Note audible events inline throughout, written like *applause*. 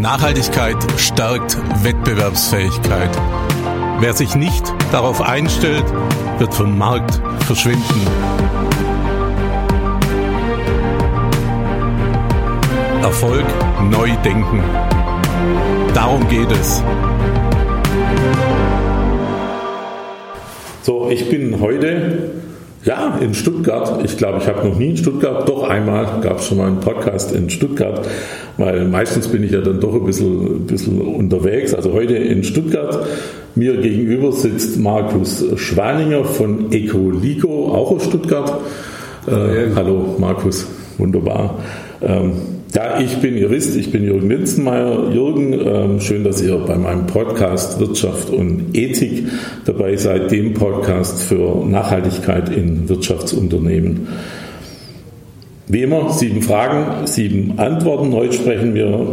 Nachhaltigkeit stärkt Wettbewerbsfähigkeit. Wer sich nicht darauf einstellt, wird vom Markt verschwinden. Erfolg neu denken. Darum geht es. So, ich bin heute ja, in Stuttgart. Ich glaube, ich habe noch nie in Stuttgart, doch einmal gab es schon mal einen Podcast in Stuttgart, weil meistens bin ich ja dann doch ein bisschen, ein bisschen unterwegs. Also heute in Stuttgart. Mir gegenüber sitzt Markus Schwaninger von Ecoligo, auch aus Stuttgart. Äh, hallo Markus, wunderbar. Ähm, ja, ich bin Jurist, ich bin Jürgen Linzenmeier. Jürgen, ähm, schön, dass ihr bei meinem Podcast Wirtschaft und Ethik dabei seid, dem Podcast für Nachhaltigkeit in Wirtschaftsunternehmen. Wie immer, sieben Fragen, sieben Antworten. Heute sprechen wir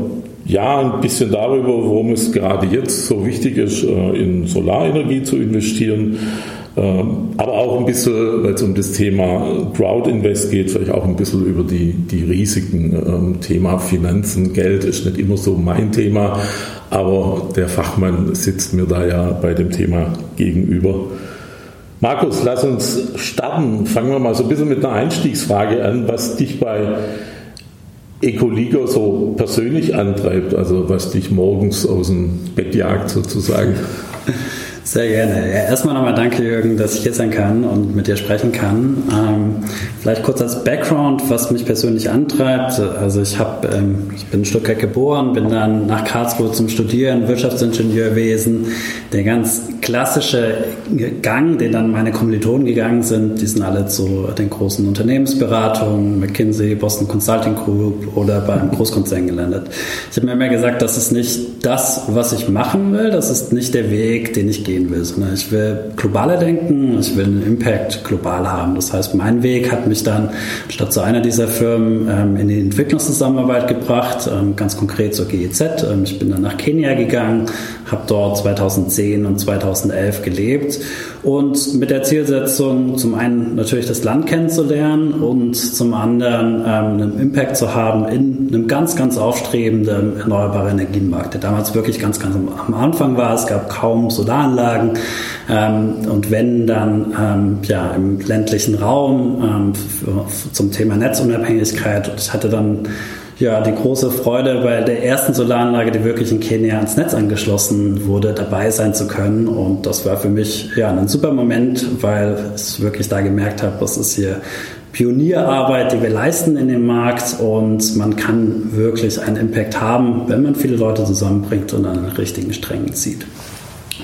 ja ein bisschen darüber, warum es gerade jetzt so wichtig ist, äh, in Solarenergie zu investieren aber auch ein bisschen, weil es um das Thema Crowd Invest geht, vielleicht auch ein bisschen über die, die Risiken. Ähm, Thema Finanzen, Geld ist nicht immer so mein Thema, aber der Fachmann sitzt mir da ja bei dem Thema gegenüber. Markus, lass uns starten. Fangen wir mal so ein bisschen mit einer Einstiegsfrage an, was dich bei Ecoligo so persönlich antreibt, also was dich morgens aus dem Bett jagt sozusagen. *laughs* Sehr gerne. Erstmal nochmal danke, Jürgen, dass ich hier sein kann und mit dir sprechen kann. Ähm, vielleicht kurz als Background, was mich persönlich antreibt. Also ich, hab, ähm, ich bin in Stuttgart geboren, bin dann nach Karlsruhe zum Studieren, Wirtschaftsingenieurwesen. Der ganz klassische Gang, den dann meine Kommilitonen gegangen sind, die sind alle zu den großen Unternehmensberatungen, McKinsey, Boston Consulting Group oder beim Großkonzern gelandet. Ich habe mir immer gesagt, das ist nicht das, was ich machen will, das ist nicht der Weg, den ich gehe gehen will, sondern ich will globaler denken, ich will einen Impact global haben. Das heißt, mein Weg hat mich dann statt zu einer dieser Firmen ähm, in die Entwicklungszusammenarbeit gebracht, ähm, ganz konkret zur GEZ. Ähm, ich bin dann nach Kenia gegangen, habe dort 2010 und 2011 gelebt und mit der Zielsetzung, zum einen natürlich das Land kennenzulernen und zum anderen ähm, einen Impact zu haben in einem ganz, ganz aufstrebenden erneuerbaren Energienmarkt, der damals wirklich ganz, ganz am Anfang war. Es gab kaum Solaranlagen Anlagen. Ähm, und wenn dann ähm, ja, im ländlichen Raum ähm, zum Thema Netzunabhängigkeit, ich hatte dann ja, die große Freude, bei der ersten Solaranlage, die wirklich in Kenia ans Netz angeschlossen wurde, dabei sein zu können. Und das war für mich ja ein super Moment, weil ich wirklich da gemerkt habe, das ist hier Pionierarbeit, die wir leisten in dem Markt und man kann wirklich einen Impact haben, wenn man viele Leute zusammenbringt und an den richtigen Strängen zieht.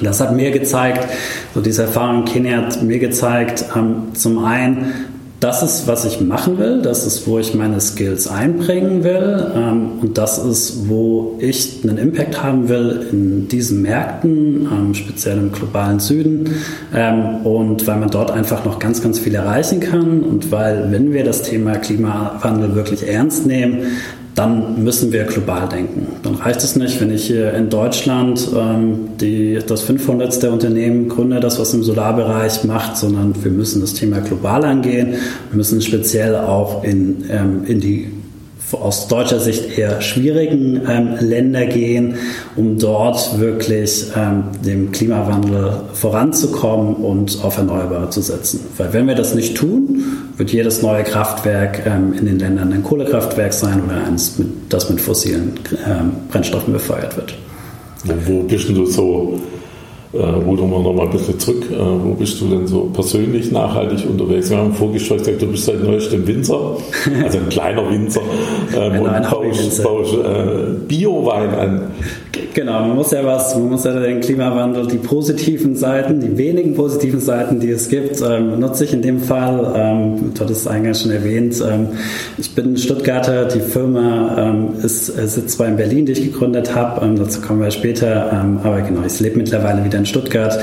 Das hat mir gezeigt, so diese Erfahrung in Kenia hat mir gezeigt, ähm, zum einen, das ist, was ich machen will, das ist, wo ich meine Skills einbringen will. Ähm, und das ist, wo ich einen Impact haben will in diesen Märkten, ähm, speziell im globalen Süden. Ähm, und weil man dort einfach noch ganz, ganz viel erreichen kann. Und weil, wenn wir das Thema Klimawandel wirklich ernst nehmen, dann müssen wir global denken. Dann reicht es nicht, wenn ich hier in Deutschland ähm, die, das 500. Unternehmen gründe, das was im Solarbereich macht, sondern wir müssen das Thema global angehen. Wir müssen speziell auch in, ähm, in die aus deutscher Sicht eher schwierigen ähm, Länder gehen, um dort wirklich ähm, dem Klimawandel voranzukommen und auf Erneuerbare zu setzen. Weil wenn wir das nicht tun, wird jedes neue Kraftwerk ähm, in den Ländern ein Kohlekraftwerk sein oder eins, mit, das mit fossilen ähm, Brennstoffen befeuert wird. Wo bist du so äh, rudern wir nochmal ein bisschen zurück. Äh, wo bist du denn so persönlich nachhaltig unterwegs? Wir haben im Vorgespräch gesagt, du bist seit neuestem Winzer, *laughs* also ein kleiner Winzer, äh, und baust, baust äh, Bio-Wein an. Genau, man muss ja was, man muss ja den Klimawandel, die positiven Seiten, die wenigen positiven Seiten, die es gibt, ähm, nutze ich in dem Fall. Ähm, du hattest es eingangs schon erwähnt. Ähm, ich bin Stuttgarter, die Firma ähm, ist, sitzt zwar in Berlin, die ich gegründet habe, ähm, dazu kommen wir später, ähm, aber genau, ich lebe mittlerweile wieder in Stuttgart.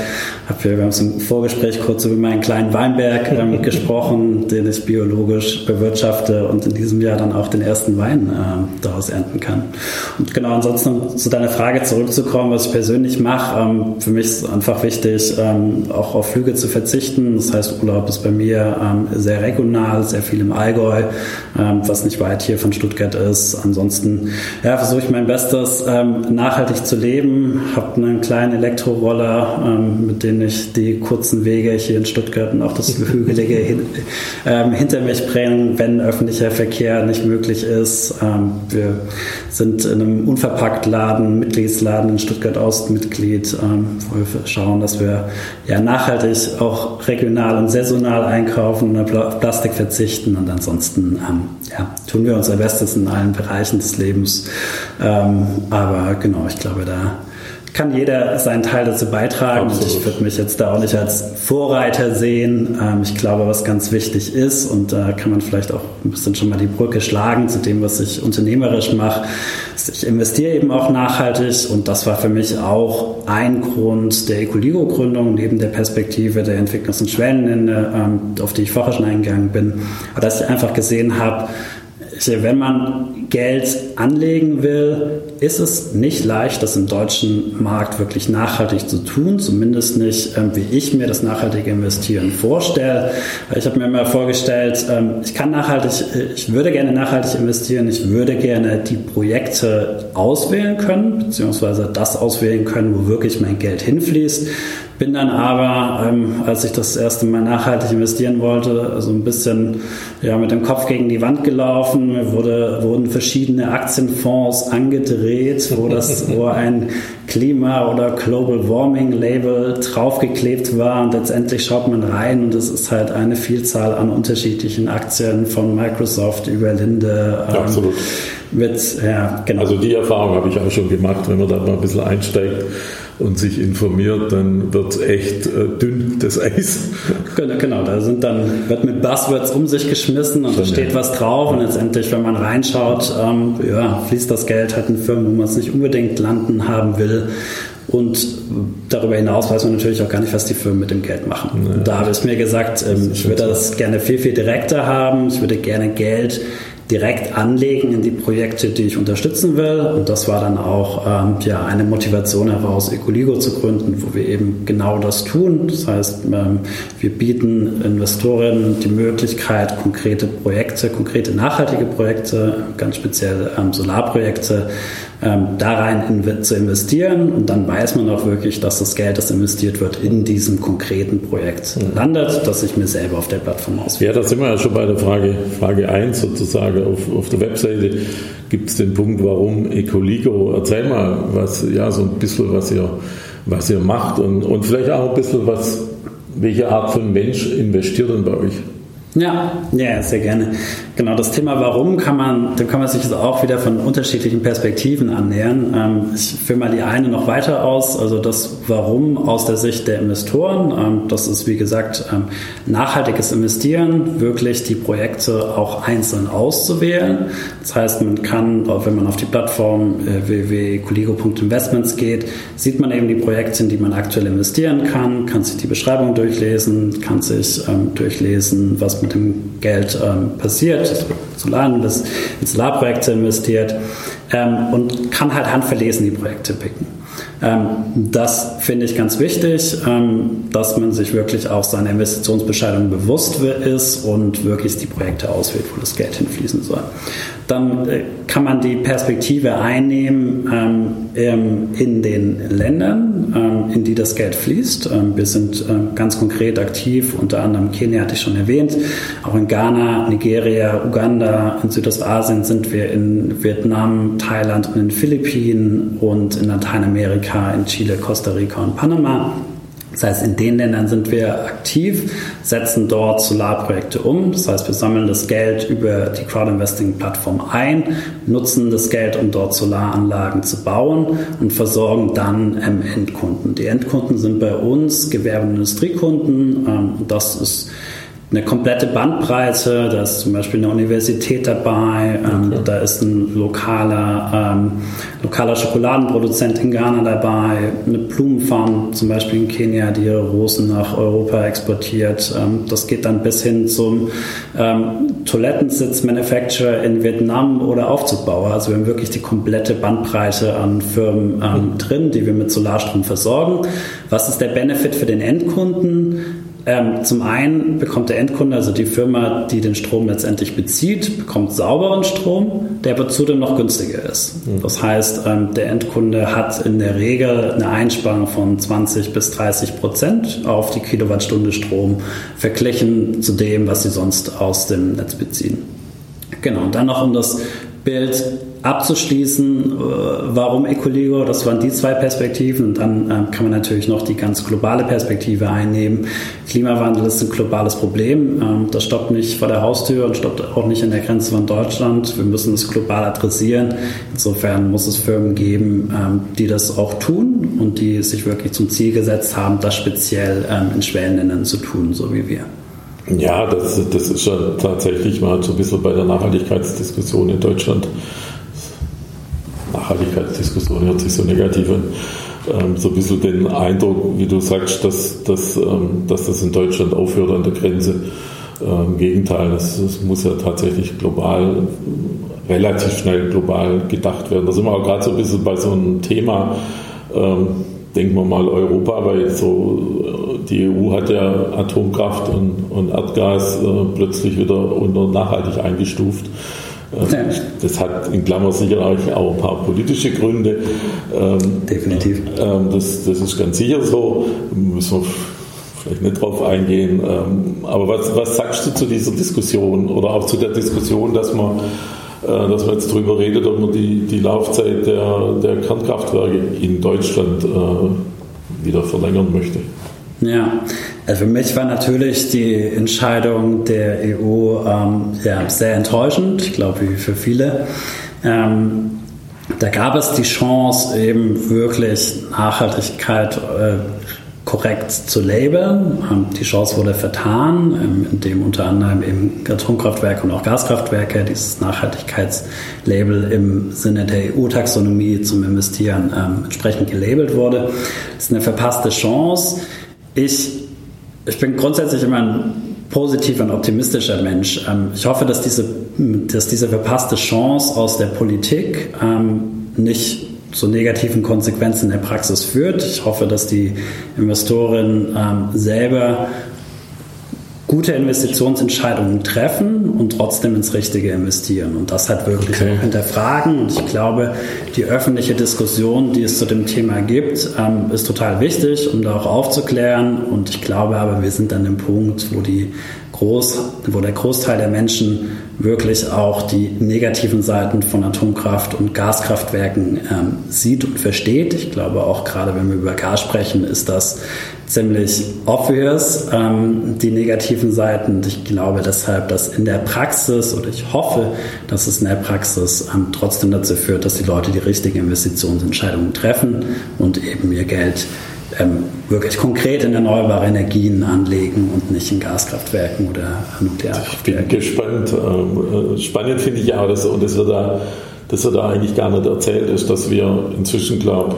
Hab wir haben im Vorgespräch kurz über meinen kleinen Weinberg ähm, *laughs* gesprochen, den ich biologisch bewirtschafte und in diesem Jahr dann auch den ersten Wein daraus ernten kann. Und genau, ansonsten zu deiner Frage zurückzukommen, was ich persönlich mache, ähm, für mich ist einfach wichtig, ähm, auch auf Flüge zu verzichten. Das heißt, Urlaub ist bei mir ähm, sehr regional, sehr viel im Allgäu, ähm, was nicht weit hier von Stuttgart ist. Ansonsten ja, versuche ich mein Bestes, ähm, nachhaltig zu leben, habe einen kleinen Elektroroller, ähm, mit dem ich die kurzen Wege hier in Stuttgart und auch das Hügelige hin, hinter mich bringe, wenn öffentlicher Verkehr nicht möglich ist. Wir sind in einem Unverpacktladen, Mitgliedsladen in Stuttgart-Ost Mitglied, wo wir schauen, dass wir ja nachhaltig auch regional und saisonal einkaufen und auf Plastik verzichten und ansonsten ähm, ja, tun wir unser Bestes in allen Bereichen des Lebens. Ähm, aber genau, ich glaube, da kann jeder seinen Teil dazu beitragen. Und ich würde mich jetzt da auch nicht als Vorreiter sehen. Ähm, ich glaube, was ganz wichtig ist, und da kann man vielleicht auch ein bisschen schon mal die Brücke schlagen zu dem, was ich unternehmerisch mache. Ich investiere eben auch nachhaltig und das war für mich auch ein Grund der Ecoligo-Gründung, neben der Perspektive der Entwicklungs- und Schwellenländer, ähm, auf die ich vorher schon eingegangen bin, dass ich einfach gesehen habe, wenn man Geld anlegen will, ist es nicht leicht, das im deutschen Markt wirklich nachhaltig zu tun, zumindest nicht, ähm, wie ich mir das nachhaltige Investieren vorstelle. Ich habe mir immer vorgestellt, ähm, ich kann nachhaltig, ich würde gerne nachhaltig investieren, ich würde gerne die Projekte auswählen können, beziehungsweise das auswählen können, wo wirklich mein Geld hinfließt. Bin dann aber, ähm, als ich das erste Mal nachhaltig investieren wollte, so ein bisschen ja, mit dem Kopf gegen die Wand gelaufen. Mir wurde, wurden verschiedene Aktienfonds angedreht, wo, das, *laughs* wo ein Klima- oder Global Warming Label draufgeklebt war. Und letztendlich schaut man rein und es ist halt eine Vielzahl an unterschiedlichen Aktien von Microsoft über Linde. Ähm, Absolut. Mit, ja, genau. Also die Erfahrung habe ich auch schon gemacht, wenn man da mal ein bisschen einsteigt und sich informiert, dann wird es echt äh, dünn, das Eis. Genau, genau, da sind dann, wird mit Buzzwords um sich geschmissen und da steht was drauf und letztendlich, wenn man reinschaut, ähm, ja, fließt das Geld halt in Firmen, wo man es nicht unbedingt landen haben will. Und darüber hinaus weiß man natürlich auch gar nicht, was die Firmen mit dem Geld machen. Ja. Da habe ich mir gesagt, ähm, ich würde das gerne viel, viel direkter haben. Ich würde gerne Geld direkt anlegen in die Projekte, die ich unterstützen will. Und das war dann auch ähm, ja, eine Motivation heraus, Ecoligo zu gründen, wo wir eben genau das tun. Das heißt, ähm, wir bieten Investorinnen die Möglichkeit, konkrete Projekte, konkrete nachhaltige Projekte, ganz speziell ähm, Solarprojekte, ähm, da rein in, zu investieren und dann weiß man auch wirklich, dass das Geld, das investiert wird, in diesem konkreten Projekt mhm. landet, das ich mir selber auf der Plattform auswähle. Ja, da sind wir ja schon bei der Frage, Frage 1 sozusagen. Auf, auf der Webseite gibt es den Punkt, warum Ecoligo. Erzähl mal, was, ja, so ein bisschen, was ihr, was ihr macht und, und vielleicht auch ein bisschen, was, welche Art von Mensch investiert denn bei euch? Ja, ja, sehr gerne. Genau, das Thema Warum kann man, dem kann man sich auch wieder von unterschiedlichen Perspektiven annähern. Ähm, ich führe mal die eine noch weiter aus, also das Warum aus der Sicht der Investoren. Ähm, das ist, wie gesagt, ähm, nachhaltiges Investieren, wirklich die Projekte auch einzeln auszuwählen. Das heißt, man kann, wenn man auf die Plattform äh, www.coligo.investments geht, sieht man eben die Projekte, in die man aktuell investieren kann, kann sich die Beschreibung durchlesen, kann sich durchlesen, was mit dem Geld passiert Solar, das in Solarprojekte investiert ähm, und kann halt handverlesen die Projekte picken. Ähm, das finde ich ganz wichtig, ähm, dass man sich wirklich auch seiner Investitionsbescheidung bewusst ist und wirklich die Projekte auswählt, wo das Geld hinfließen soll. Dann äh, kann man die Perspektive einnehmen ähm, in den Ländern, in die das Geld fließt. Wir sind ganz konkret aktiv, unter anderem Kenia hatte ich schon erwähnt, auch in Ghana, Nigeria, Uganda, in Südostasien sind wir in Vietnam, Thailand und in den Philippinen und in Lateinamerika, in Chile, Costa Rica und Panama. Das heißt, in den Ländern sind wir aktiv, setzen dort Solarprojekte um. Das heißt, wir sammeln das Geld über die Crowdinvesting-Plattform ein, nutzen das Geld, um dort Solaranlagen zu bauen und versorgen dann ähm, Endkunden. Die Endkunden sind bei uns Gewerbe- und Industriekunden. Ähm, das ist eine komplette Bandbreite. Da ist zum Beispiel eine Universität dabei, ähm, okay. da ist ein lokaler, ähm, lokaler Schokoladenproduzent in Ghana dabei, eine Blumenfarm zum Beispiel in Kenia, die ihre Rosen nach Europa exportiert. Ähm, das geht dann bis hin zum ähm, Toilettensitz-Manufacturer in Vietnam oder Aufzugbauer. Also wir haben wirklich die komplette Bandbreite an Firmen ähm, drin, die wir mit Solarstrom versorgen. Was ist der Benefit für den Endkunden? Ähm, zum einen bekommt der Endkunde, also die Firma, die den Strom letztendlich bezieht, bekommt sauberen Strom, der aber zudem noch günstiger ist. Mhm. Das heißt, ähm, der Endkunde hat in der Regel eine Einsparung von 20 bis 30 Prozent auf die Kilowattstunde Strom verglichen zu dem, was sie sonst aus dem Netz beziehen. Genau, und dann noch um das Bild abzuschließen, äh, warum Ecoligo, das waren die zwei Perspektiven und dann ähm, kann man natürlich noch die ganz globale Perspektive einnehmen. Klimawandel ist ein globales Problem, ähm, das stoppt nicht vor der Haustür und stoppt auch nicht in der Grenze von Deutschland. Wir müssen es global adressieren. Insofern muss es Firmen geben, ähm, die das auch tun und die sich wirklich zum Ziel gesetzt haben, das speziell in Schwellenländern zu tun, so wie wir. Ja, das, das ist ja tatsächlich mal so ein bisschen bei der Nachhaltigkeitsdiskussion in Deutschland Nachhaltigkeitsdiskussion hört sich so negativ an, ähm, so ein bisschen den Eindruck, wie du sagst, dass, dass, ähm, dass das in Deutschland aufhört an der Grenze. Ähm, Im Gegenteil, das, das, muss ja tatsächlich global, relativ schnell global gedacht werden. Da sind wir auch gerade so ein bisschen bei so einem Thema, denken wir mal europaweit, so, die EU hat ja Atomkraft und, und Erdgas äh, plötzlich wieder unter nachhaltig eingestuft. Das hat in Klammer sicherlich auch ein paar politische Gründe. Ähm, Definitiv. Ähm, das, das ist ganz sicher so. Müssen wir vielleicht nicht drauf eingehen. Ähm, aber was, was sagst du zu dieser Diskussion oder auch zu der Diskussion, dass man, äh, dass man jetzt darüber redet, ob man die, die Laufzeit der, der Kernkraftwerke in Deutschland äh, wieder verlängern möchte? Ja, also für mich war natürlich die Entscheidung der EU ähm, ja, sehr enttäuschend, ich glaube wie für viele. Ähm, da gab es die Chance, eben wirklich Nachhaltigkeit äh, korrekt zu labeln. Ähm, die Chance wurde vertan, ähm, indem unter anderem eben Atomkraftwerke und auch Gaskraftwerke dieses Nachhaltigkeitslabel im Sinne der EU-Taxonomie zum Investieren ähm, entsprechend gelabelt wurde. Das ist eine verpasste Chance. Ich, ich bin grundsätzlich immer ein positiver und optimistischer Mensch. Ähm, ich hoffe, dass diese, dass diese verpasste Chance aus der Politik ähm, nicht zu negativen Konsequenzen in der Praxis führt. Ich hoffe, dass die Investoren ähm, selber gute Investitionsentscheidungen treffen und trotzdem ins Richtige investieren und das halt wirklich okay. hinterfragen. Und ich glaube, die öffentliche Diskussion, die es zu dem Thema gibt, ähm, ist total wichtig, um da auch aufzuklären. Und ich glaube aber, wir sind an dem Punkt, wo die Groß, wo der Großteil der Menschen wirklich auch die negativen Seiten von Atomkraft und Gaskraftwerken ähm, sieht und versteht. Ich glaube auch gerade, wenn wir über Gas sprechen, ist das ziemlich obvious, ähm, die negativen Seiten. Ich glaube deshalb, dass in der Praxis oder ich hoffe, dass es in der Praxis ähm, trotzdem dazu führt, dass die Leute die richtigen Investitionsentscheidungen treffen und eben ihr Geld ähm, wirklich konkret in erneuerbare Energien anlegen und nicht in Gaskraftwerken oder Nuklearkraftwerken. Ich bin gespannt. Ähm, äh, spannend finde ich auch, dass, und das wird, da, das wird da eigentlich gar nicht erzählt, ist, dass wir inzwischen, glaube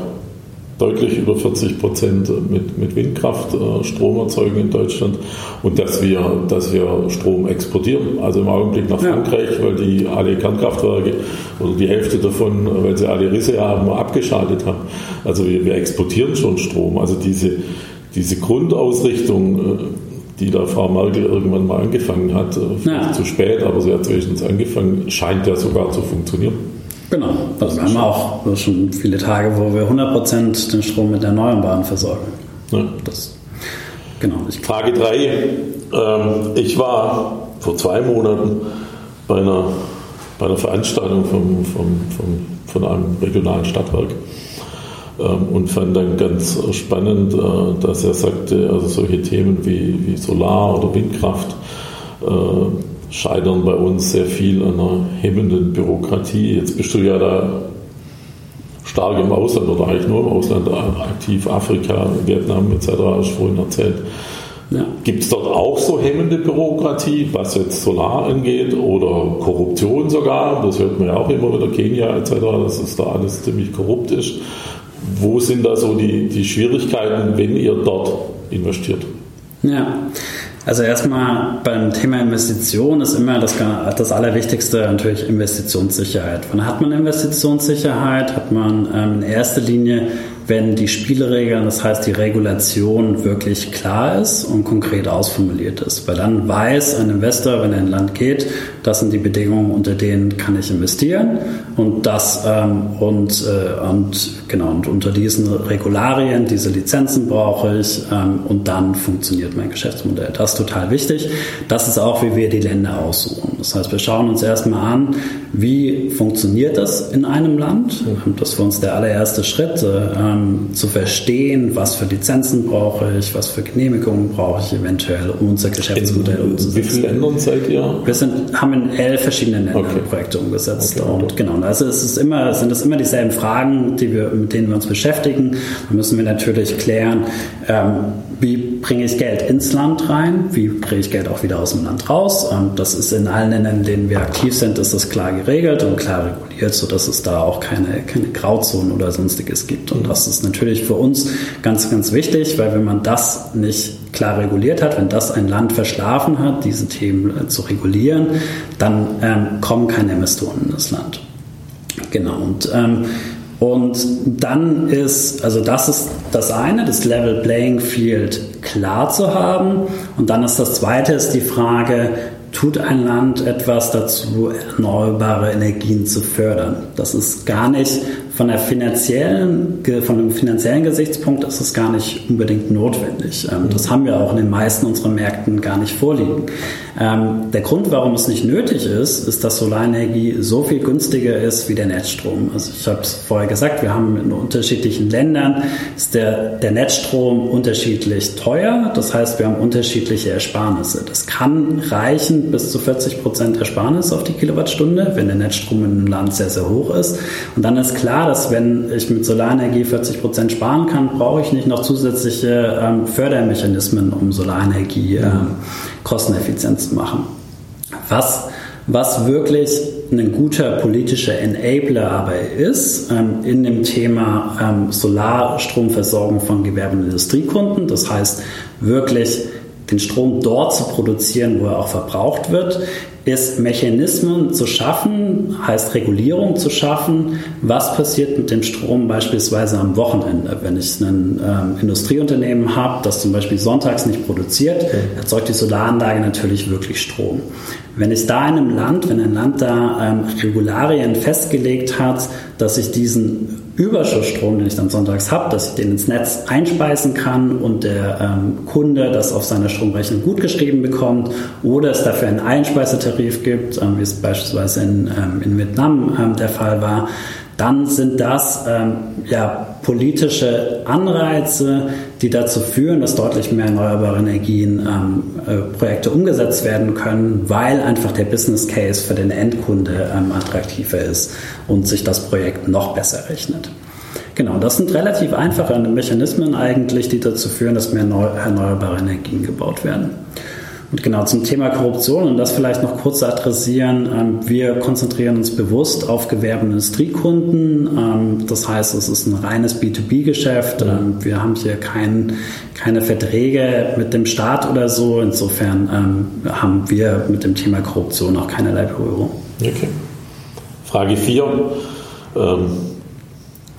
deutlich über 40 Prozent mit, mit Windkraft äh, Strom erzeugen in Deutschland und dass wir, dass wir Strom exportieren. Also im Augenblick nach Frankreich, ja. weil die alle Kernkraftwerke oder die Hälfte davon, weil sie alle Risse haben, abgeschaltet haben. Also wir, wir exportieren schon Strom. Also diese, diese Grundausrichtung, äh, die da Frau Merkel irgendwann mal angefangen hat, äh, ja. zu spät, aber sie hat wenigstens angefangen, scheint ja sogar zu funktionieren. Genau, also wir haben auch schon viele Tage, wo wir 100% den Strom mit Erneuerbaren versorgen. Ja. Das, genau. Frage 3. Ähm, ich war vor zwei Monaten bei einer, bei einer Veranstaltung vom, vom, vom, von einem regionalen Stadtwerk ähm, und fand dann ganz spannend, äh, dass er sagte, also solche Themen wie, wie Solar- oder Windkraft äh, scheitern bei uns sehr viel an einer hemmenden Bürokratie. Jetzt bist du ja da stark im Ausland oder eigentlich nur im Ausland aktiv, Afrika, Vietnam etc., hast du vorhin erzählt. Ja. Gibt es dort auch so hemmende Bürokratie, was jetzt Solar angeht oder Korruption sogar? Das hört man ja auch immer wieder, Kenia etc., dass es da alles ziemlich korrupt ist. Wo sind da so die, die Schwierigkeiten, wenn ihr dort investiert? Ja, also erstmal beim Thema Investition ist immer das, das Allerwichtigste natürlich Investitionssicherheit. Wann hat man Investitionssicherheit? Hat man ähm, in erster Linie wenn die Spielregeln, das heißt die Regulation wirklich klar ist und konkret ausformuliert ist. Weil dann weiß ein Investor, wenn er in ein Land geht, das sind die Bedingungen, unter denen kann ich investieren und das ähm, und, äh, und genau und unter diesen Regularien, diese Lizenzen brauche ich ähm, und dann funktioniert mein Geschäftsmodell. Das ist total wichtig. Das ist auch, wie wir die Länder aussuchen. Das heißt, wir schauen uns erstmal an, wie funktioniert das in einem Land. Das ist für uns der allererste Schritt. Äh, ähm, zu verstehen, was für Lizenzen brauche ich, was für Genehmigungen brauche ich eventuell, um unser Geschäftsmodell in, umzusetzen. Wie viele Ländern seid ihr? Wir sind, haben in elf verschiedenen Ländern okay. Projekte umgesetzt. Okay, und genau, also es ist immer, sind es immer dieselben Fragen, die wir, mit denen wir uns beschäftigen. Da müssen wir natürlich klären, ähm, wie bringe ich Geld ins Land rein, wie bringe ich Geld auch wieder aus dem Land raus. Ähm, das ist in allen Ländern, in denen wir aktiv sind, ist das klar geregelt und klar reguliert, sodass es da auch keine, keine Grauzonen oder sonstiges gibt. Und das ist natürlich für uns ganz, ganz wichtig, weil wenn man das nicht klar reguliert hat, wenn das ein Land verschlafen hat, diese Themen äh, zu regulieren, dann ähm, kommen keine Investoren in das Land. Genau. Und ähm, und dann ist, also das ist das eine, das Level Playing Field klar zu haben. Und dann ist das zweite, ist die Frage, tut ein Land etwas dazu, erneuerbare Energien zu fördern? Das ist gar nicht von der finanziellen, von einem finanziellen Gesichtspunkt ist es gar nicht unbedingt notwendig. Ähm, das haben wir auch in den meisten unserer Märkten gar nicht vorliegen. Ähm, der Grund, warum es nicht nötig ist, ist, dass Solarenergie so viel günstiger ist wie der Netzstrom. Also ich habe es vorher gesagt, wir haben in unterschiedlichen Ländern ist der, der Netzstrom unterschiedlich teuer. Das heißt, wir haben unterschiedliche Ersparnisse. Das kann reichen bis zu 40 Prozent Ersparnis auf die Kilowattstunde, wenn der Netzstrom in einem Land sehr, sehr hoch ist. Und dann ist klar, dass wenn ich mit Solarenergie 40 Prozent sparen kann, brauche ich nicht noch zusätzliche ähm, Fördermechanismen, um Solarenergie ähm, kosteneffizient zu machen. Was, was wirklich ein guter politischer Enabler aber ist, ähm, in dem Thema ähm, Solarstromversorgung von Gewerbe- und Industriekunden, das heißt wirklich den Strom dort zu produzieren, wo er auch verbraucht wird, ist Mechanismen zu schaffen, heißt Regulierung zu schaffen. Was passiert mit dem Strom beispielsweise am Wochenende? Wenn ich ein ähm, Industrieunternehmen habe, das zum Beispiel sonntags nicht produziert, erzeugt die Solaranlage natürlich wirklich Strom. Wenn ich da in einem Land, wenn ein Land da ähm, Regularien festgelegt hat, dass ich diesen Überschussstrom, den ich dann sonntags habe, dass ich den ins Netz einspeisen kann und der ähm, Kunde das auf seiner Stromrechnung gut geschrieben bekommt oder es dafür einen Einspeisetarif gibt, ähm, wie es beispielsweise in, ähm, in Vietnam ähm, der Fall war, dann sind das ähm, ja, politische Anreize, die dazu führen, dass deutlich mehr erneuerbare Energien ähm, äh, Projekte umgesetzt werden können, weil einfach der Business Case für den Endkunde ähm, attraktiver ist und sich das Projekt noch besser rechnet. Genau, das sind relativ einfache Mechanismen eigentlich, die dazu führen, dass mehr erneuerbare Energien gebaut werden. Und genau zum Thema Korruption und das vielleicht noch kurz adressieren. Ähm, wir konzentrieren uns bewusst auf Gewerbe- und Industriekunden. Ähm, das heißt, es ist ein reines B2B-Geschäft. Ähm, wir haben hier kein, keine Verträge mit dem Staat oder so. Insofern haben wir mit dem Thema Korruption auch keinerlei Berührung. Okay. Frage 4. Ähm,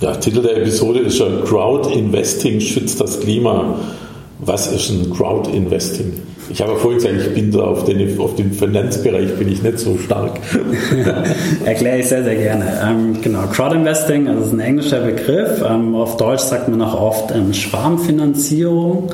der Titel der Episode ist ja Crowd Investing schützt das Klima. Was ist ein Crowd Investing? Ich habe vorhin gesagt, ich bin da auf den, auf den Finanzbereich bin ich nicht so stark. *laughs* Erkläre ich sehr, sehr gerne. Ähm, genau, Crowdinvesting, also ist ein englischer Begriff. Ähm, auf Deutsch sagt man auch oft ähm, Schwarmfinanzierung.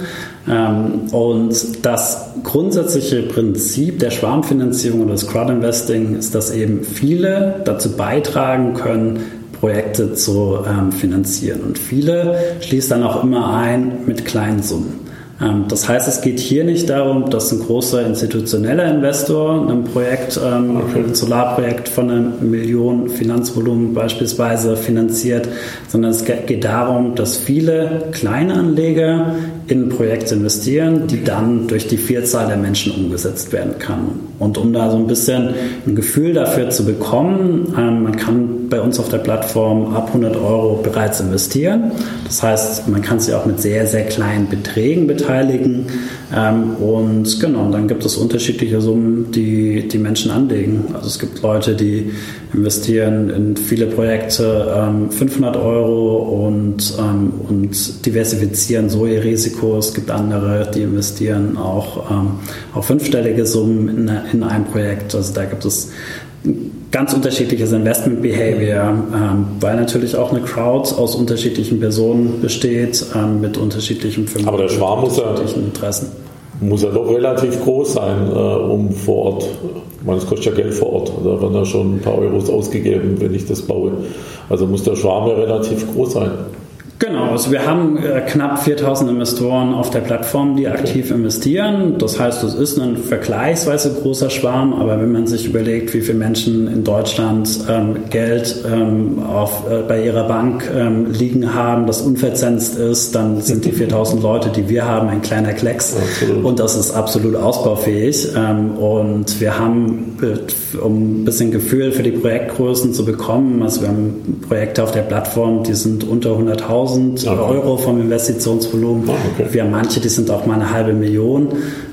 Ähm, und das grundsätzliche Prinzip der Schwarmfinanzierung oder des Crowdinvesting ist, dass eben viele dazu beitragen können, Projekte zu ähm, finanzieren. Und viele schließen dann auch immer ein mit kleinen Summen. Ähm, das heißt, es geht hier nicht darum, dass ein großer institutioneller Investor ein Projekt, ähm, okay. ein Solarprojekt von einer Million Finanzvolumen beispielsweise finanziert, sondern es geht darum, dass viele kleine Anleger in Projekte investieren, die dann durch die Vielzahl der Menschen umgesetzt werden kann. Und um da so ein bisschen ein Gefühl dafür zu bekommen, ähm, man kann bei uns auf der Plattform ab 100 Euro bereits investieren. Das heißt, man kann sich auch mit sehr, sehr kleinen Beträgen beteiligen. Ähm, und genau, dann gibt es unterschiedliche Summen, die die Menschen anlegen. Also es gibt Leute, die investieren in viele Projekte ähm, 500 Euro und, ähm, und diversifizieren so ihr Risiko. Es gibt andere, die investieren auch, ähm, auch fünfstellige Summen in, in ein Projekt. Also da gibt es ganz unterschiedliches Investment Behavior, ähm, weil natürlich auch eine Crowd aus unterschiedlichen Personen besteht, ähm, mit unterschiedlichen Firmen. Aber der Schwarm muss ja, Interessen. muss ja doch relativ groß sein, äh, um vor Ort, ich meine, es kostet ja Geld vor Ort, da werden ja schon ein paar Euros ausgegeben, wenn ich das baue. Also muss der Schwarm ja relativ groß sein. Genau, also wir haben äh, knapp 4000 Investoren auf der Plattform, die aktiv investieren. Das heißt, es ist ein vergleichsweise großer Schwarm, aber wenn man sich überlegt, wie viele Menschen in Deutschland ähm, Geld ähm, auf, äh, bei ihrer Bank ähm, liegen haben, das unverzinst ist, dann sind die 4000 Leute, die wir haben, ein kleiner Klecks. Absolut. Und das ist absolut ausbaufähig. Ähm, und wir haben, äh, um ein bisschen Gefühl für die Projektgrößen zu bekommen, also wir haben Projekte auf der Plattform, die sind unter 100.000 okay. Euro vom Investitionsvolumen. Ah, okay. Wir haben manche, die sind auch mal eine halbe Million.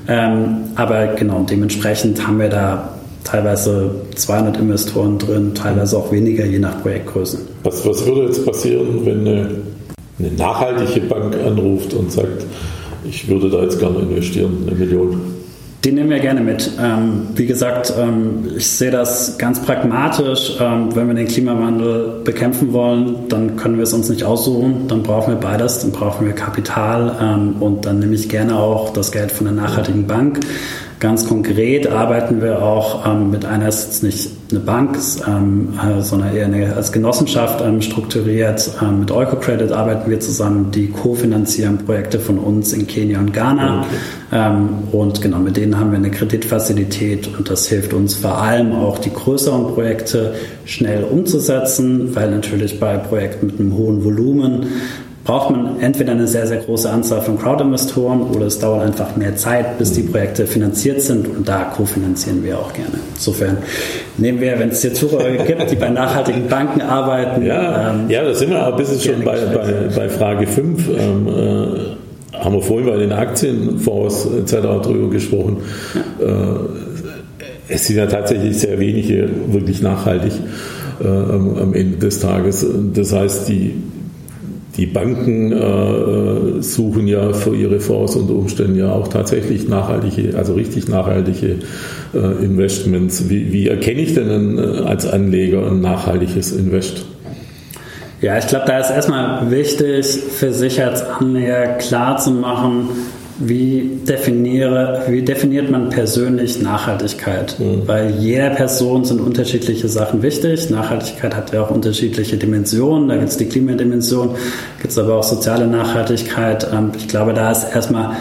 Ähm, aber genau, dementsprechend haben wir da teilweise 200 Investoren drin, teilweise auch weniger, je nach Projektgröße. Was, was würde jetzt passieren, wenn eine, eine nachhaltige Bank anruft und sagt, ich würde da jetzt gerne investieren, eine Million? Den nehmen wir gerne mit. Ähm, wie gesagt, ähm, ich sehe das ganz pragmatisch. Ähm, wenn wir den Klimawandel bekämpfen wollen, dann können wir es uns nicht aussuchen. Dann brauchen wir beides. Dann brauchen wir Kapital ähm, und dann nehme ich gerne auch das Geld von der nachhaltigen Bank. Ganz konkret arbeiten wir auch ähm, mit einer, ist jetzt nicht eine Bank, ähm, äh, sondern eher eine, als Genossenschaft ähm, strukturiert. Ähm, mit EucoCredit arbeiten wir zusammen, die kofinanzieren Projekte von uns in Kenia und Ghana. Okay. Ähm, und genau, mit denen haben wir eine Kreditfazilität und das hilft uns vor allem auch die größeren Projekte schnell umzusetzen, weil natürlich bei Projekten mit einem hohen Volumen braucht man entweder eine sehr, sehr große Anzahl von Crowdinvestoren oder es dauert einfach mehr Zeit, bis die Projekte finanziert sind und da kofinanzieren wir auch gerne. Insofern nehmen wir, wenn es hier Zuhörer *laughs* gibt, die bei nachhaltigen Banken arbeiten. Ja, ähm, ja da sind wir ein bisschen schon bei, bei, bei, Frage 5. Ähm, äh, haben wir vorhin bei den Aktienfonds etc. drüber gesprochen. Ja. Äh, es sind ja tatsächlich sehr wenige wirklich nachhaltig äh, am Ende des Tages. Das heißt, die die Banken äh, suchen ja für ihre Fonds unter Umständen ja auch tatsächlich nachhaltige, also richtig nachhaltige äh, Investments. Wie, wie, erkenne ich denn ein, äh, als Anleger ein nachhaltiges Invest? Ja, ich glaube, da ist erstmal wichtig, für sich als Anleger klar zu machen, wie, definiere, wie definiert man persönlich Nachhaltigkeit? Mhm. Bei jeder Person sind unterschiedliche Sachen wichtig. Nachhaltigkeit hat ja auch unterschiedliche Dimensionen. Da gibt es die Klimadimension, gibt es aber auch soziale Nachhaltigkeit. Ähm, ich glaube, da ist erstmal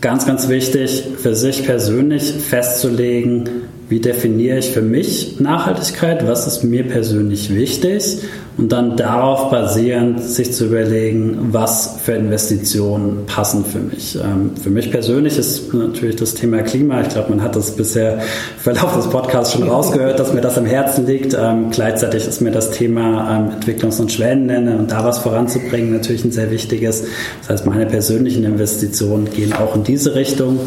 ganz, ganz wichtig, für sich persönlich festzulegen, wie definiere ich für mich Nachhaltigkeit, was ist mir persönlich wichtig und dann darauf basierend sich zu überlegen, was für Investitionen passen für mich. Ähm, für mich persönlich ist natürlich das Thema Klima, ich glaube, man hat das bisher im Verlauf des Podcasts schon rausgehört, dass mir das am Herzen liegt. Ähm, gleichzeitig ist mir das Thema ähm, Entwicklungs- und Schwellenländer und da was voranzubringen natürlich ein sehr wichtiges. Das heißt, meine persönlichen Investitionen gehen auch in diese Richtung.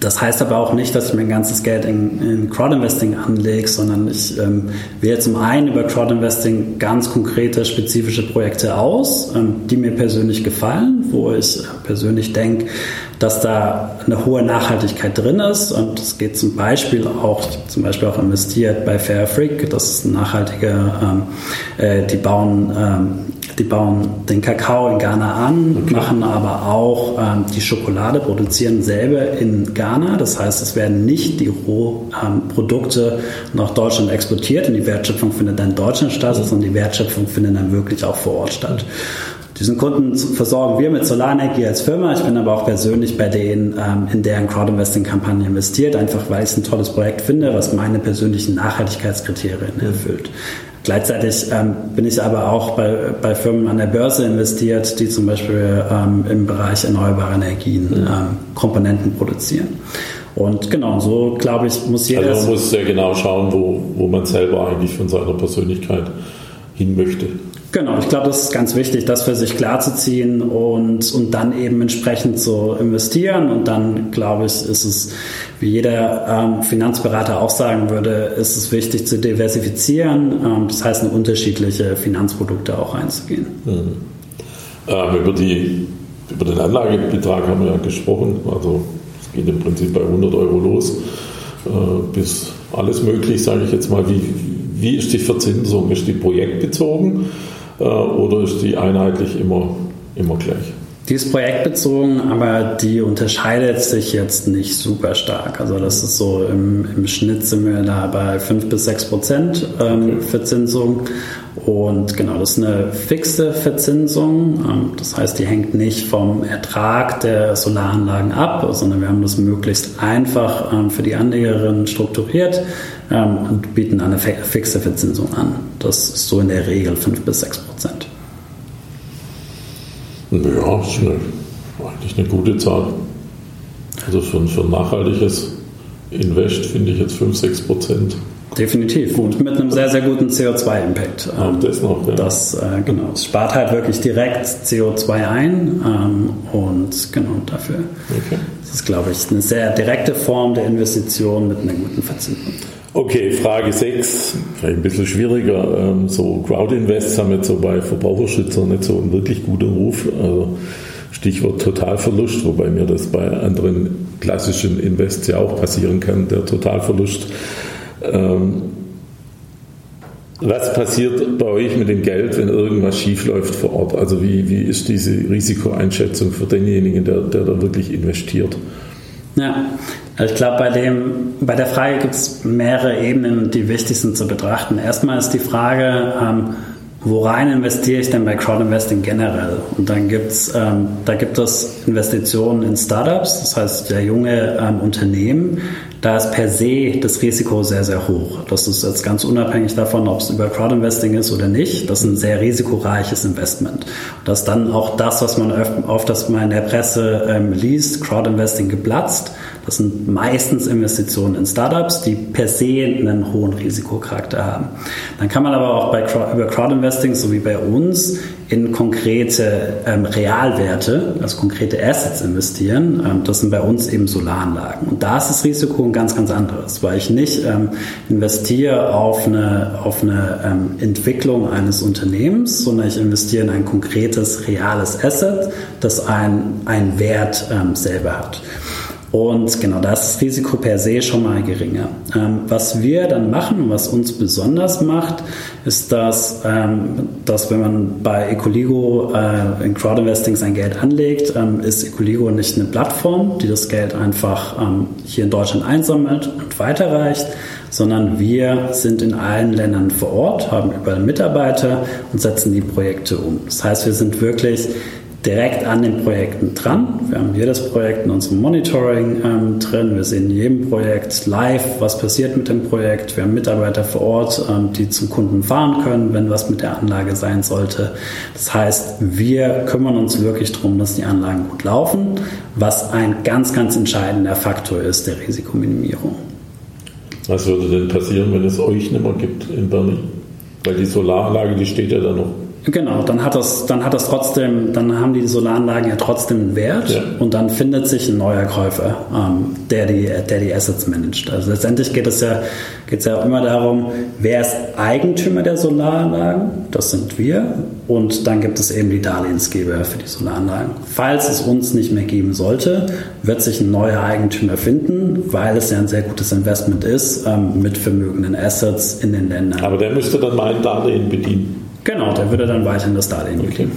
Das heißt aber auch nicht, dass ich mein ganzes Geld in, in Crowdinvesting anlege, sondern ich ähm, wähle zum einen über Crowdinvesting ganz konkrete, spezifische Projekte aus, ähm, die mir persönlich gefallen, wo ich persönlich denke, dass da eine hohe Nachhaltigkeit drin ist. Und es geht zum Beispiel auch, zum Beispiel auch investiert bei Fair Freak, das ist eine nachhaltige, ähm, äh, die bauen ähm, die bauen den Kakao in Ghana an, okay. machen aber auch ähm, die Schokolade, produzieren selber in Ghana. Das heißt, es werden nicht die Rohprodukte ähm, nach Deutschland exportiert und die Wertschöpfung findet dann in Deutschland statt, sondern die Wertschöpfung findet dann wirklich auch vor Ort statt. Diesen Kunden versorgen wir mit Solarenergie als Firma. Ich bin aber auch persönlich bei denen ähm, in deren Crowdinvesting-Kampagne investiert, einfach weil ich es ein tolles Projekt finde, was meine persönlichen Nachhaltigkeitskriterien erfüllt. Gleichzeitig ähm, bin ich aber auch bei, bei Firmen an der Börse investiert, die zum Beispiel ähm, im Bereich erneuerbare Energien ähm, Komponenten produzieren. Und genau, so glaube ich, muss jeder. Also man muss sehr genau schauen, wo, wo man selber eigentlich von seiner Persönlichkeit hin möchte. Genau, ich glaube, das ist ganz wichtig, das für sich klarzuziehen und, und dann eben entsprechend zu investieren. Und dann, glaube ich, ist es, wie jeder ähm, Finanzberater auch sagen würde, ist es wichtig zu diversifizieren. Ähm, das heißt, in unterschiedliche Finanzprodukte auch einzugehen. Mhm. Ähm, über, die, über den Anlagebetrag haben wir ja gesprochen. Also es geht im Prinzip bei 100 Euro los äh, bis alles möglich, sage ich jetzt mal. Wie, wie ist die Verzinsung? Ist die projektbezogen? Äh, oder ist die einheitlich immer, immer gleich? Die ist projektbezogen, aber die unterscheidet sich jetzt nicht super stark. Also das ist so im, im Schnitt sind wir da bei 5 bis 6 Prozent ähm, okay. Verzinsung. Und genau, das ist eine fixe Verzinsung. Ähm, das heißt, die hängt nicht vom Ertrag der Solaranlagen ab, sondern wir haben das möglichst einfach ähm, für die Anlegerinnen strukturiert ähm, und bieten eine fixe Verzinsung an. Das ist so in der Regel 5 bis 6 Prozent. Ja, das ist eine, eigentlich eine gute Zahl. Also für, für ein nachhaltiges Invest finde ich jetzt 5, 6 Prozent. Definitiv und mit einem sehr, sehr guten CO2-Impact. Auch das noch, ja. Das, äh, genau, es spart halt wirklich direkt CO2 ein ähm, und genau dafür. Okay. Das ist, glaube ich, eine sehr direkte Form der Investition mit einer guten Verzinsung. Okay, Frage 6, vielleicht ein bisschen schwieriger. Ähm, so Crowd-Invests haben jetzt so bei Verbraucherschützern nicht so einen wirklich guten Ruf. Also Stichwort Totalverlust, wobei mir das bei anderen klassischen Invests ja auch passieren kann, der Totalverlust. Ähm, was passiert bei euch mit dem Geld, wenn irgendwas schiefläuft vor Ort? Also wie, wie ist diese Risikoeinschätzung für denjenigen, der, der da wirklich investiert? Ja, ich glaube, bei, bei der Frage gibt es mehrere Ebenen, die wichtig sind zu betrachten. Erstmal ist die Frage, ähm, worein investiere ich denn bei Crowdinvesting generell? Und dann gibt's, ähm, da gibt es Investitionen in Startups, das heißt der junge ähm, Unternehmen. Da ist per se das Risiko sehr, sehr hoch. Das ist jetzt ganz unabhängig davon, ob es über Crowdinvesting ist oder nicht. Das ist ein sehr risikoreiches Investment. Das ist dann auch das, was man oft das mal in der Presse ähm, liest, Crowdinvesting geplatzt. Das sind meistens Investitionen in Startups, die per se einen hohen Risikocharakter haben. Dann kann man aber auch bei, über Crowdinvesting, so wie bei uns, in konkrete ähm, Realwerte, also konkrete Assets investieren. Ähm, das sind bei uns eben Solaranlagen. Und da ist das Risiko ein ganz, ganz anderes, weil ich nicht ähm, investiere auf eine, auf eine ähm, Entwicklung eines Unternehmens, sondern ich investiere in ein konkretes, reales Asset, das einen Wert ähm, selber hat. Und genau, das Risiko per se schon mal geringer. Ähm, was wir dann machen, was uns besonders macht, ist, dass, ähm, dass wenn man bei Ecoligo äh, in Crowdinvesting sein Geld anlegt, ähm, ist Ecoligo nicht eine Plattform, die das Geld einfach ähm, hier in Deutschland einsammelt und weiterreicht, sondern wir sind in allen Ländern vor Ort, haben überall Mitarbeiter und setzen die Projekte um. Das heißt, wir sind wirklich direkt an den Projekten dran. Wir haben jedes Projekt in unserem Monitoring ähm, drin. Wir sehen in jedem Projekt live, was passiert mit dem Projekt. Wir haben Mitarbeiter vor Ort, ähm, die zum Kunden fahren können, wenn was mit der Anlage sein sollte. Das heißt, wir kümmern uns wirklich darum, dass die Anlagen gut laufen, was ein ganz, ganz entscheidender Faktor ist der Risikominimierung. Was würde denn passieren, wenn es euch nicht mehr gibt in Berlin? Weil die Solaranlage, die steht ja da noch. Genau, dann hat das, dann hat das trotzdem, dann haben die Solaranlagen ja trotzdem einen Wert ja. und dann findet sich ein neuer Käufer, ähm, der, die, der die Assets managt. Also letztendlich geht es ja, geht es ja immer darum, wer ist Eigentümer der Solaranlagen? Das sind wir. Und dann gibt es eben die Darlehensgeber für die Solaranlagen. Falls es uns nicht mehr geben sollte, wird sich ein neuer Eigentümer finden, weil es ja ein sehr gutes Investment ist, ähm, mit vermögenden Assets in den Ländern. Aber der müsste dann mal ein Darlehen bedienen. Genau, der würde dann weiterhin das Darlehen okay.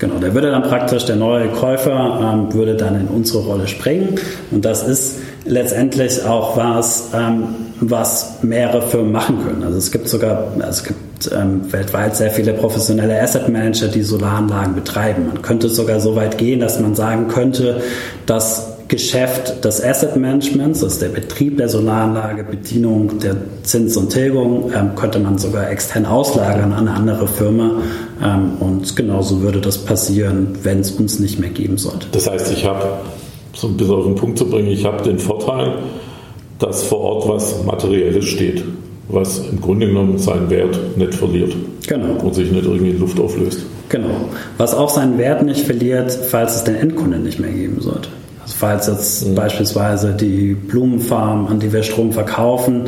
Genau, der würde dann praktisch, der neue Käufer ähm, würde dann in unsere Rolle springen. Und das ist letztendlich auch was, ähm, was mehrere Firmen machen können. Also es gibt sogar, also es gibt ähm, weltweit sehr viele professionelle Asset Manager, die Solaranlagen betreiben. Man könnte sogar so weit gehen, dass man sagen könnte, dass Geschäft des Asset Managements, also der Betrieb der Solaranlage, Bedienung der Zins und Tilgung, ähm, könnte man sogar extern auslagern an eine andere Firma. Ähm, und genauso würde das passieren, wenn es uns nicht mehr geben sollte. Das heißt, ich habe, so ein bisschen auf den Punkt zu bringen, ich habe den Vorteil, dass vor Ort was Materielles steht, was im Grunde genommen seinen Wert nicht verliert. Genau. Und sich nicht irgendwie in Luft auflöst. Genau. Was auch seinen Wert nicht verliert, falls es den Endkunden nicht mehr geben sollte. Also falls jetzt mhm. beispielsweise die Blumenfarm, an die wir Strom verkaufen,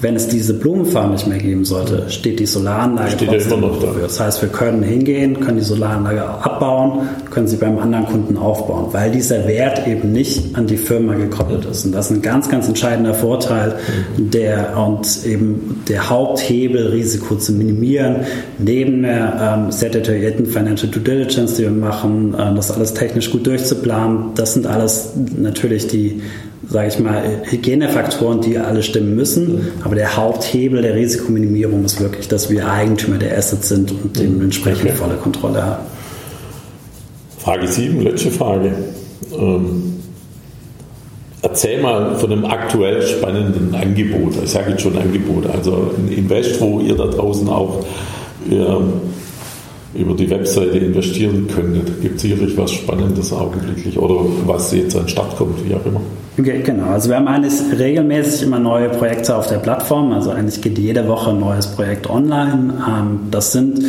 wenn es diese Blumenfarm nicht mehr geben sollte, steht die Solaranlage steht ja immer noch da. Das heißt, wir können hingehen, können die Solaranlage abbauen, können sie beim anderen Kunden aufbauen, weil dieser Wert eben nicht an die Firma gekoppelt ist. Und das ist ein ganz, ganz entscheidender Vorteil, der und eben der Haupthebel, Risiko zu minimieren, neben der ähm, sehr detaillierten Financial Due Diligence, die wir machen, äh, das alles technisch gut durchzuplanen. Das sind alles natürlich die sage ich mal, Hygienefaktoren, die alle stimmen müssen. Aber der Haupthebel der Risikominimierung ist wirklich, dass wir Eigentümer der Assets sind und dementsprechend okay. volle Kontrolle haben. Frage 7, letzte Frage. Ähm, erzähl mal von einem aktuell spannenden Angebot. Ich sage jetzt schon Angebot, also ein Invest, wo ihr da draußen auch ähm, über die Webseite investieren könntet. Gibt es sicherlich was Spannendes augenblicklich oder was jetzt an Start kommt, wie auch immer. Genau, also wir haben eigentlich regelmäßig immer neue Projekte auf der Plattform, also eigentlich geht jede Woche ein neues Projekt online. Ähm, das sind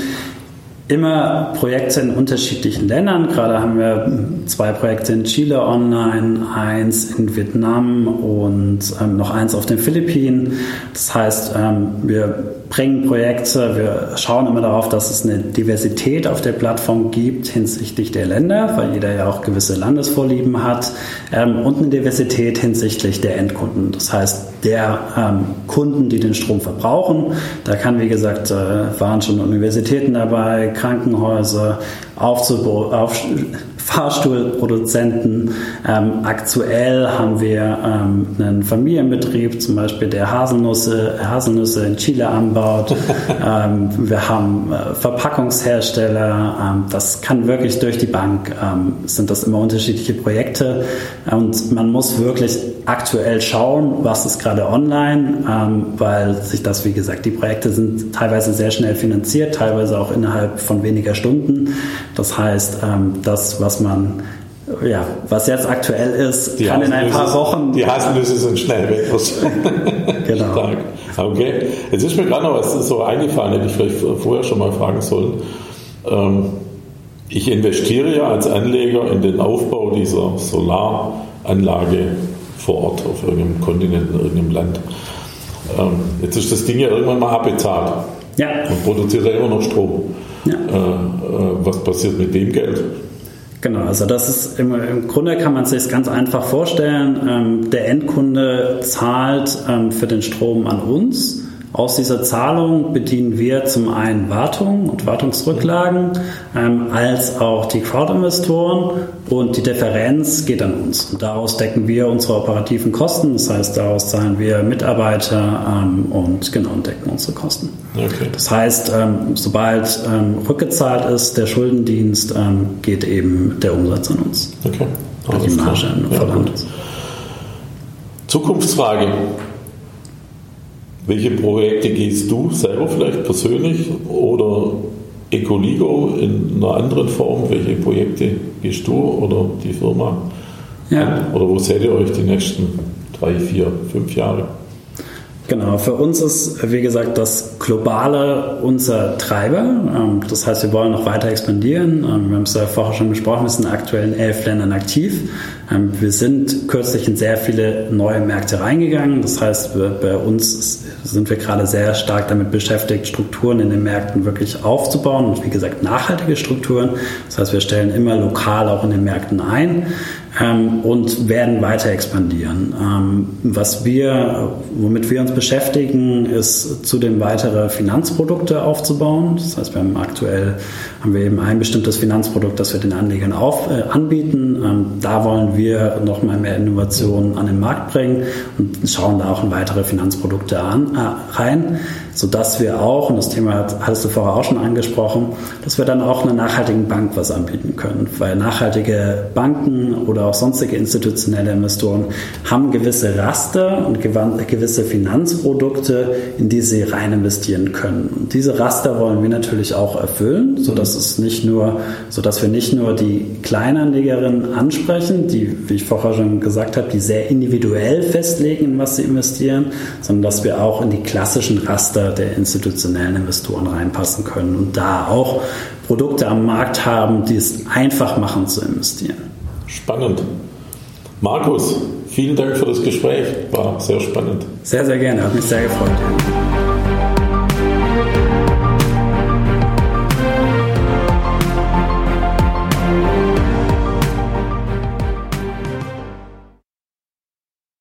immer Projekte in unterschiedlichen Ländern. Gerade haben wir zwei Projekte in Chile online, eins in Vietnam und ähm, noch eins auf den Philippinen. Das heißt, ähm, wir bringen Projekte, wir schauen immer darauf, dass es eine Diversität auf der Plattform gibt hinsichtlich der Länder, weil jeder ja auch gewisse Landesvorlieben hat ähm, und eine Diversität hinsichtlich der Endkunden. Das heißt, der ähm, Kunden, die den Strom verbrauchen. Da kann, wie gesagt, äh, waren schon Universitäten dabei, Krankenhäuser, Aufzubau, auf, Fahrstuhlproduzenten. Ähm, aktuell haben wir ähm, einen Familienbetrieb, zum Beispiel der Haselnüsse, Haselnüsse in Chile anbaut. *laughs* ähm, wir haben äh, Verpackungshersteller. Ähm, das kann wirklich durch die Bank, ähm, sind das immer unterschiedliche Projekte. Und man muss wirklich aktuell schauen, was ist gerade online, ähm, weil sich das, wie gesagt, die Projekte sind teilweise sehr schnell finanziert, teilweise auch innerhalb von weniger Stunden. Das heißt, das, was man ja, was jetzt aktuell ist, die kann in ein paar Wochen. Die Haselnüsse sind schnell weg. *laughs* genau. Stark. Okay. Jetzt ist mir gerade noch was so eingefallen, hätte ich vielleicht vorher schon mal fragen sollen. Ähm, ich investiere ja als Anleger in den Aufbau dieser Solaranlage vor Ort auf irgendeinem Kontinent, in irgendeinem Land. Ähm, jetzt ist das Ding ja irgendwann mal abbezahlt. Ja. Und produziert ja immer noch Strom. Ja. Äh, äh, was passiert mit dem Geld? Genau, also das ist im, im Grunde kann man sich ganz einfach vorstellen. Ähm, der Endkunde zahlt ähm, für den Strom an uns aus dieser Zahlung bedienen wir zum einen Wartung und Wartungsrücklagen, ähm, als auch die Crowdinvestoren und die Differenz geht an uns. Und daraus decken wir unsere operativen Kosten, das heißt, daraus zahlen wir Mitarbeiter ähm, und genau decken unsere Kosten. Okay. Das heißt, ähm, sobald ähm, rückgezahlt ist, der Schuldendienst, ähm, geht eben der Umsatz an uns. Okay. Also die Marge ja, Zukunftsfrage. Welche Projekte gehst du selber vielleicht persönlich oder Ecoligo in einer anderen Form? Welche Projekte gehst du oder die Firma ja. Oder wo seht ihr euch die nächsten drei, vier, fünf Jahre? Genau, für uns ist, wie gesagt, das Globale unser Treiber. Ähm, das heißt, wir wollen noch weiter expandieren. Ähm, wir haben es ja vorher schon besprochen, wir sind aktuell in elf Ländern aktiv. Ähm, wir sind kürzlich in sehr viele neue Märkte reingegangen. Das heißt, bei uns sind wir gerade sehr stark damit beschäftigt, Strukturen in den Märkten wirklich aufzubauen und wie gesagt nachhaltige Strukturen. Das heißt, wir stellen immer lokal auch in den Märkten ein. Ähm, und werden weiter expandieren. Ähm, was wir, womit wir uns beschäftigen, ist zudem weitere Finanzprodukte aufzubauen. Das heißt, wir haben aktuell haben wir eben ein bestimmtes Finanzprodukt, das wir den Anlegern auf, äh, anbieten. Ähm, da wollen wir noch mal mehr Innovationen an den Markt bringen und schauen da auch in weitere Finanzprodukte an, äh, rein sodass wir auch, und das Thema hattest du vorher auch schon angesprochen, dass wir dann auch einer nachhaltigen Bank was anbieten können. Weil nachhaltige Banken oder auch sonstige institutionelle Investoren haben gewisse Raster und gewisse Finanzprodukte, in die sie rein investieren können. Und diese Raster wollen wir natürlich auch erfüllen, sodass es nicht nur, sodass wir nicht nur die Kleinanlegerinnen ansprechen, die, wie ich vorher schon gesagt habe, die sehr individuell festlegen, in was sie investieren, sondern dass wir auch in die klassischen Raster der institutionellen Investoren reinpassen können und da auch Produkte am Markt haben, die es einfach machen zu investieren. Spannend. Markus, vielen Dank für das Gespräch. War sehr spannend. Sehr, sehr gerne. Hat mich sehr gefreut.